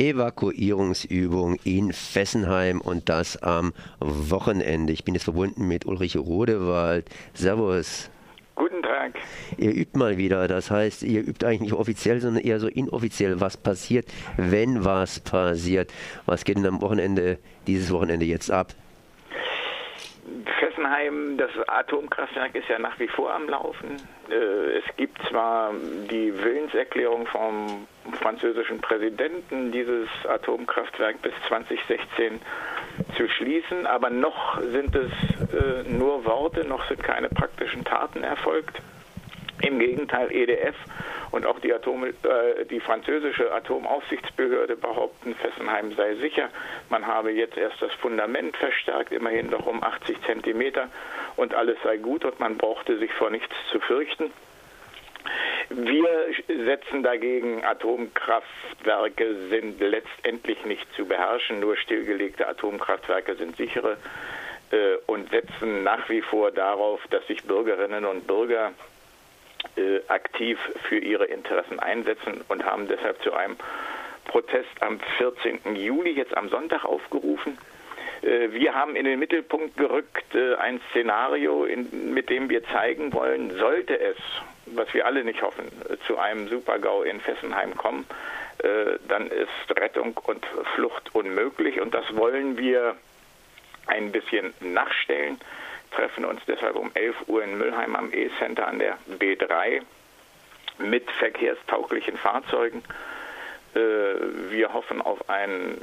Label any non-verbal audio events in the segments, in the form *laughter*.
Evakuierungsübung in Fessenheim und das am Wochenende. Ich bin jetzt verbunden mit Ulrich Rodewald. Servus. Guten Tag. Ihr übt mal wieder, das heißt, ihr übt eigentlich nicht offiziell, sondern eher so inoffiziell. Was passiert, wenn was passiert? Was geht denn am Wochenende, dieses Wochenende jetzt ab? Fessenheim, das Atomkraftwerk ist ja nach wie vor am Laufen. Äh, es gibt zwar die Willenserklärung vom französischen Präsidenten, dieses Atomkraftwerk bis 2016 zu schließen, aber noch sind es äh, nur Worte, noch sind keine praktischen Taten erfolgt. Im Gegenteil, EDF und auch die, Atom, äh, die französische Atomaufsichtsbehörde behaupten, Fessenheim sei sicher. Man habe jetzt erst das Fundament verstärkt, immerhin noch um 80 Zentimeter und alles sei gut und man brauchte sich vor nichts zu fürchten. Wir setzen dagegen, Atomkraftwerke sind letztendlich nicht zu beherrschen, nur stillgelegte Atomkraftwerke sind sichere äh, und setzen nach wie vor darauf, dass sich Bürgerinnen und Bürger aktiv für ihre Interessen einsetzen und haben deshalb zu einem Protest am 14. Juli, jetzt am Sonntag, aufgerufen. Äh, wir haben in den Mittelpunkt gerückt äh, ein Szenario, mit dem wir zeigen wollen, sollte es, was wir alle nicht hoffen, äh, zu einem Supergau in Fessenheim kommen, äh, dann ist Rettung und Flucht unmöglich und das wollen wir ein bisschen nachstellen treffen uns deshalb um 11 Uhr in Müllheim am E-Center an der B3 mit verkehrstauglichen Fahrzeugen. Äh, wir hoffen auf eine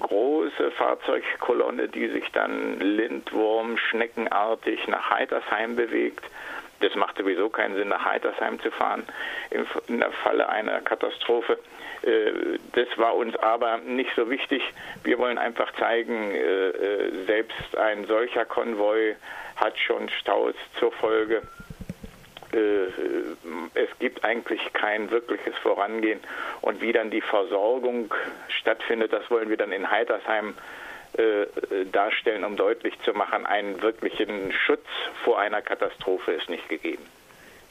große Fahrzeugkolonne, die sich dann Lindwurm schneckenartig nach Heitersheim bewegt. Das macht sowieso keinen Sinn, nach Heitersheim zu fahren im Falle einer Katastrophe. Äh, das war uns aber nicht so wichtig. Wir wollen einfach zeigen, äh, äh, selbst ein solcher Konvoi hat schon Staus zur Folge. Es gibt eigentlich kein wirkliches Vorangehen. Und wie dann die Versorgung stattfindet, das wollen wir dann in Heitersheim darstellen, um deutlich zu machen, einen wirklichen Schutz vor einer Katastrophe ist nicht gegeben.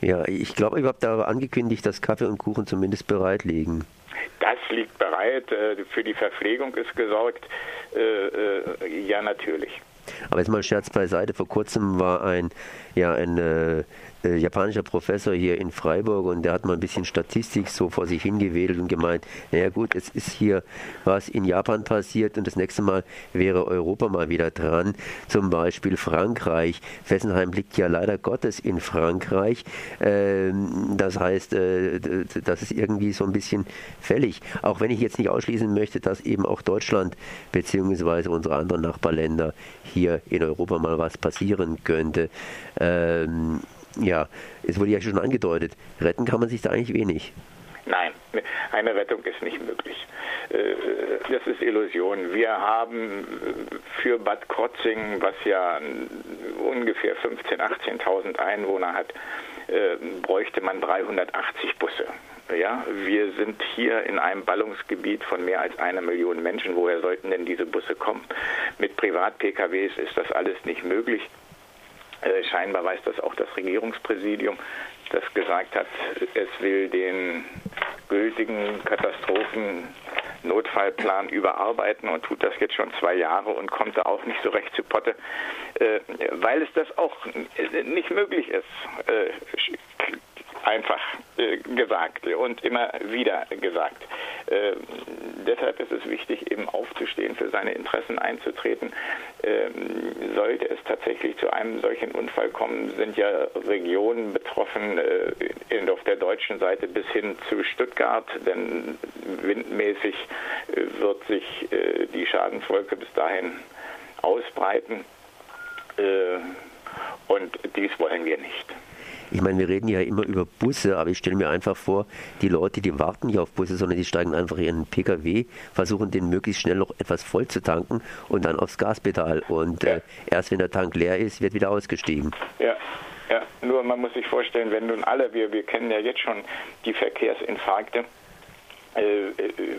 Ja, ich glaube, ihr habt da angekündigt, dass Kaffee und Kuchen zumindest bereit liegen. Das liegt bereit, äh, für die Verpflegung ist gesorgt. Äh, äh, ja, natürlich. Aber jetzt mal Scherz beiseite. Vor kurzem war ein, ja, ein äh, japanischer Professor hier in Freiburg und der hat mal ein bisschen Statistik so vor sich hingewedelt und gemeint, naja gut, es ist hier was in Japan passiert und das nächste Mal wäre Europa mal wieder dran. Zum Beispiel Frankreich. Fessenheim liegt ja leider Gottes in Frankreich. Ähm, das heißt, äh, das ist irgendwie so ein bisschen fällig. Auch wenn ich jetzt nicht ausschließen möchte, dass eben auch Deutschland bzw. unsere anderen Nachbarländer hier in Europa mal was passieren könnte. Ähm, ja, es wurde ja schon angedeutet, retten kann man sich da eigentlich wenig. Nein, eine Rettung ist nicht möglich. Äh, das ist Illusion. Wir haben für Bad Krotzing, was ja ungefähr 15.000, 18.000 Einwohner hat, äh, bräuchte man 380 Busse. Ja, wir sind hier in einem Ballungsgebiet von mehr als einer Million Menschen. Woher sollten denn diese Busse kommen? Mit Privat-PKWs ist das alles nicht möglich. Äh, scheinbar weiß das auch das Regierungspräsidium, das gesagt hat, es will den gültigen Katastrophennotfallplan überarbeiten und tut das jetzt schon zwei Jahre und kommt da auch nicht so recht zu Potte, äh, weil es das auch nicht möglich ist. Äh, einfach äh, gesagt und immer wieder gesagt. Äh, deshalb ist es wichtig, eben aufzustehen, für seine Interessen einzutreten. Äh, sollte es tatsächlich zu einem solchen Unfall kommen, sind ja Regionen betroffen, äh, auf der deutschen Seite bis hin zu Stuttgart, denn windmäßig äh, wird sich äh, die Schadenswolke bis dahin ausbreiten. und dies wollen wir nicht. Ich meine, wir reden ja immer über Busse, aber ich stelle mir einfach vor, die Leute, die warten nicht auf Busse, sondern die steigen einfach in ihren Pkw, versuchen den möglichst schnell noch etwas voll zu tanken und dann aufs Gaspedal. Und ja. äh, erst wenn der Tank leer ist, wird wieder ausgestiegen. Ja. Ja, nur man muss sich vorstellen, wenn nun alle, wir, wir kennen ja jetzt schon die Verkehrsinfarkte,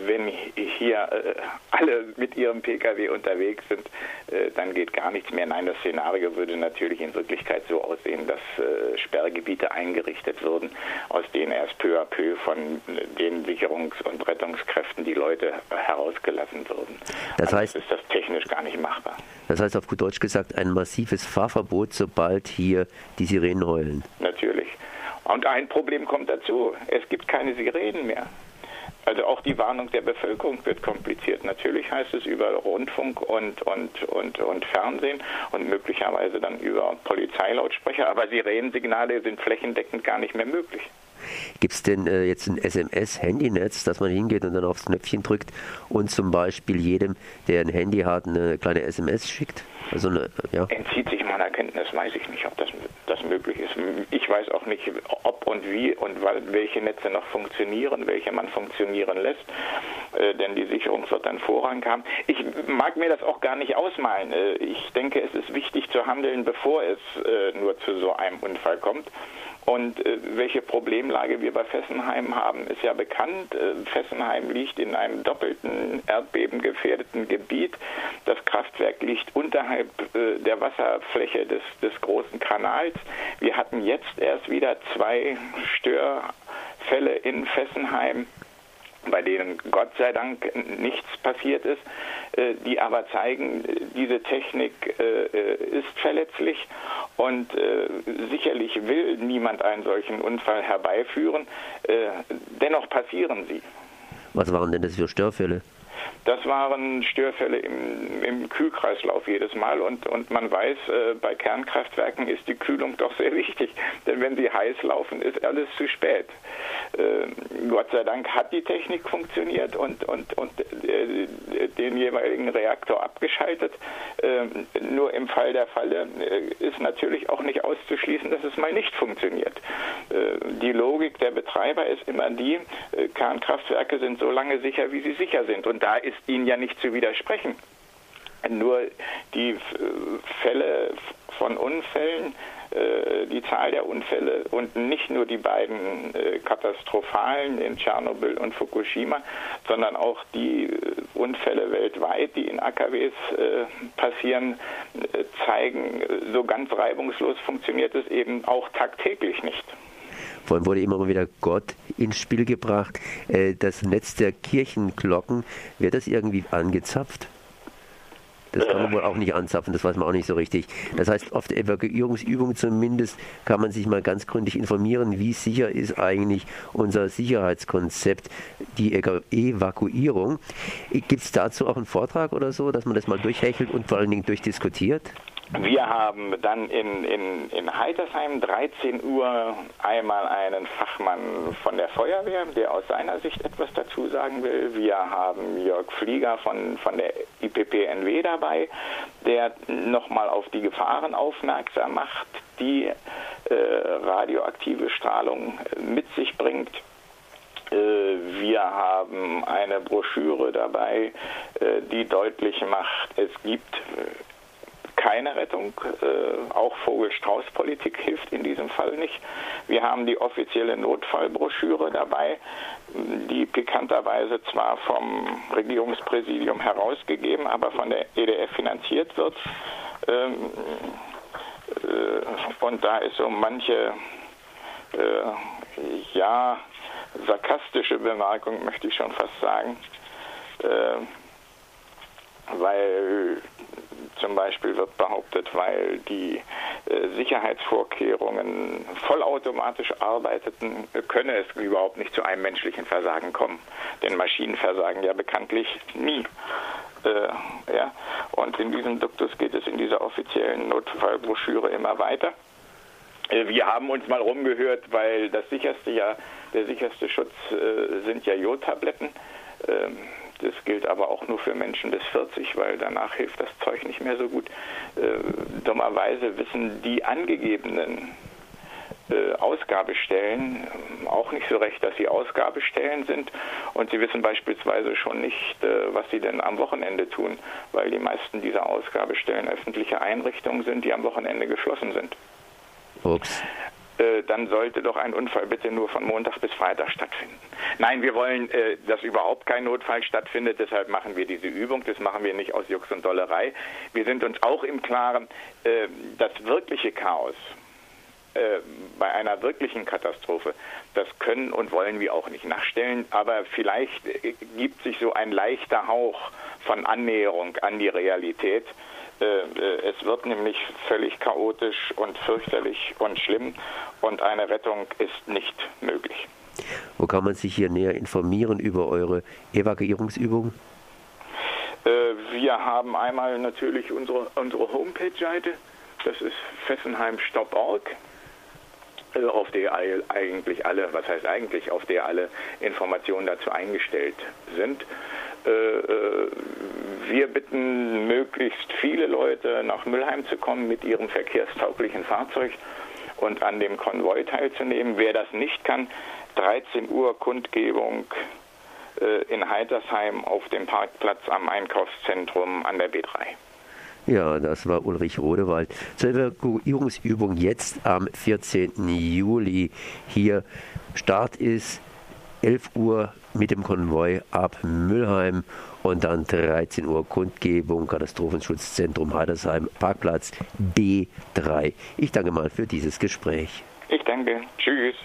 wenn hier äh, alle mit ihrem Pkw unterwegs sind, äh, dann geht gar nichts mehr. Nein, das Szenario würde natürlich in Wirklichkeit so aussehen, dass Sperrgebiete eingerichtet würden, aus denen erst peu à peu von den Sicherungs- und Rettungskräften die Leute herausgelassen würden. Das heißt, also ist das technisch gar nicht machbar. Das heißt auf gut Deutsch gesagt ein massives Fahrverbot, sobald hier die Sirenen heulen. Natürlich. Und ein Problem kommt dazu. Es gibt keine Sirenen mehr. Also auch die Warnung der Bevölkerung wird kompliziert. Natürlich heißt es über Rundfunk und, und, und, und Fernsehen und möglicherweise dann über Polizeilautsprecher, aber Sirenensignale sind flächendeckend gar nicht mehr möglich. Gibt es denn äh, jetzt ein SMS-Handynetz, dass man hingeht und dann aufs Knöpfchen drückt und zum Beispiel jedem, der ein Handy hat, eine kleine SMS schickt? Also eine, ja. Entzieht sich meiner Kenntnis, weiß ich nicht, ob das, das möglich ist. Ich weiß auch nicht, ob und wie und welche Netze noch funktionieren, welche man funktionieren lässt, äh, denn die Sicherung wird dann Vorrang haben. Ich mag mir das auch gar nicht ausmalen. Äh, ich denke, es ist wichtig zu handeln, bevor es äh, nur zu so einem Unfall kommt. Und äh, welche Problemlage wir bei Fessenheim haben, ist ja bekannt. Äh, Fessenheim liegt in einem doppelten erdbebengefährdeten Gebiet. Das Kraftwerk liegt unterhalb äh, der Wasserfläche des, des großen Kanals. Wir hatten jetzt erst wieder zwei Störfälle in Fessenheim bei denen Gott sei Dank nichts passiert ist, äh, die aber zeigen, diese Technik äh, ist verletzlich und äh, sicherlich will niemand einen solchen Unfall herbeiführen. Dennoch passieren sie. Was waren denn das für Störfälle? Das waren Störfälle im, im Kühlkreislauf jedes Mal und, und man weiß, äh, bei Kernkraftwerken ist die Kühlung doch sehr wichtig, *laughs* denn wenn sie heiß laufen, ist alles zu spät. Äh, Gott sei Dank hat die Technik funktioniert und, und, und äh, den jeweiligen Reaktor abgeschaltet. Ähm, nur im Fall der Falle äh, ist natürlich auch nicht auszuschließen, dass es mal nicht funktioniert. Äh, die Logik der Betreiber ist immer die, äh, Kernkraftwerke sind so lange sicher, wie sie sicher sind. Und da ihnen ja nicht zu widersprechen. Nur die Fälle von Unfällen äh, die Zahl der Unfälle und nicht nur die beiden äh, katastrophalen in Tschernobyl und Fukushima, sondern auch die äh, Unfälle weltweit, die in AKWs passieren, zeigen, so ganz reibungslos funktioniert es eben auch tagtäglich nicht. Vorhin wurde immer wieder Gott ins Spiel gebracht. Das Netz der Kirchenglocken, wird das irgendwie angezapft? Das kann man wohl auch nicht anzapfen, das weiß man auch nicht so richtig. Das heißt, auf der Evakuierungsübung zumindest kann man sich mal ganz gründlich informieren, wie sicher ist eigentlich unser Sicherheitskonzept, die Evakuierung. Gibt es dazu auch einen Vortrag oder so, dass man das mal durchhechelt und vor allen Dingen durchdiskutiert? Wir haben dann in, in, in Heitersheim 13 Uhr einmal einen Fachmann von der Feuerwehr, der aus seiner Sicht etwas dazu sagen will. Wir haben Jörg Flieger von, von der IPPNW dabei, der nochmal auf die Gefahren aufmerksam macht, die äh, radioaktive Strahlung mit sich bringt. Äh, wir haben eine Broschüre dabei, äh, die deutlich macht, es gibt keine Rettung. Äh, auch Vogel-Strauß-Politik hilft in diesem Fall nicht. Wir haben die offizielle Notfallbroschüre dabei, die pikanterweise zwar vom Regierungspräsidium herausgegeben, aber von der EDF finanziert wird. Ähm, äh, und da ist so manche, äh, ja, sarkastische Bemerkung, möchte ich schon fast sagen, äh, weil zum Beispiel wird behauptet, weil die äh, Sicherheitsvorkehrungen vollautomatisch arbeiteten, könne es überhaupt nicht zu einem menschlichen Versagen kommen. Denn Maschinen versagen ja bekanntlich nie. Äh, ja. Und in diesem Duktus geht es in dieser offiziellen Notfallbroschüre immer weiter. Äh, wir haben uns mal rumgehört, weil das sicherste ja, der sicherste Schutz äh, sind ja Jodtabletten. Ähm, das gilt aber auch nur für Menschen bis 40, weil danach hilft das Zeug nicht mehr so gut. Äh, dummerweise wissen die angegebenen äh, Ausgabestellen ähm, auch nicht so recht, dass sie Ausgabestellen sind und sie wissen beispielsweise schon nicht, äh, was sie denn am Wochenende tun, weil die meisten dieser Ausgabestellen öffentliche Einrichtungen sind, die am Wochenende geschlossen sind. Ups. Äh, dann sollte doch ein Unfall bitte nur von Montag bis Freitag stattfinden. Nein, wir wollen, äh, dass überhaupt kein Notfall stattfindet, deshalb machen wir diese Übung. Das machen wir nicht aus Jux und Dollerei. Wir sind uns auch im Klaren, äh, das wirkliche Chaos bei einer wirklichen Katastrophe, das können und wollen wir auch nicht nachstellen, aber vielleicht gibt sich so ein leichter Hauch von Annäherung an die Realität. Äh, äh, es wird nämlich völlig chaotisch und fürchterlich und schlimm und eine Rettung ist nicht möglich. Wo kann man sich hier näher informieren über eure Evakuierungsübungen? Äh, wir haben einmal natürlich unsere, unsere Homepage-Seite, das ist fessenheim.org auf der eigentlich alle, was heißt eigentlich, auf der alle Informationen dazu eingestellt sind. Wir bitten möglichst viele Leute nach Müllheim zu kommen mit ihrem verkehrstauglichen Fahrzeug und an dem Konvoi teilzunehmen. Wer das nicht kann, 13 Uhr Kundgebung äh, in Heitersheim auf dem Parkplatz am Einkaufszentrum an der B3. Ja, das war Ulrich Rodewald. Zur Evakuierungsübung jetzt am 14. Juli hier. Start ist 11 Uhr mit dem Konvoi ab Müllheim und dann 13 Uhr Kundgebung, Katastrophenschutzzentrum Heidersheim, Parkplatz B3. Ich danke mal für dieses Gespräch. Ich danke. Tschüss.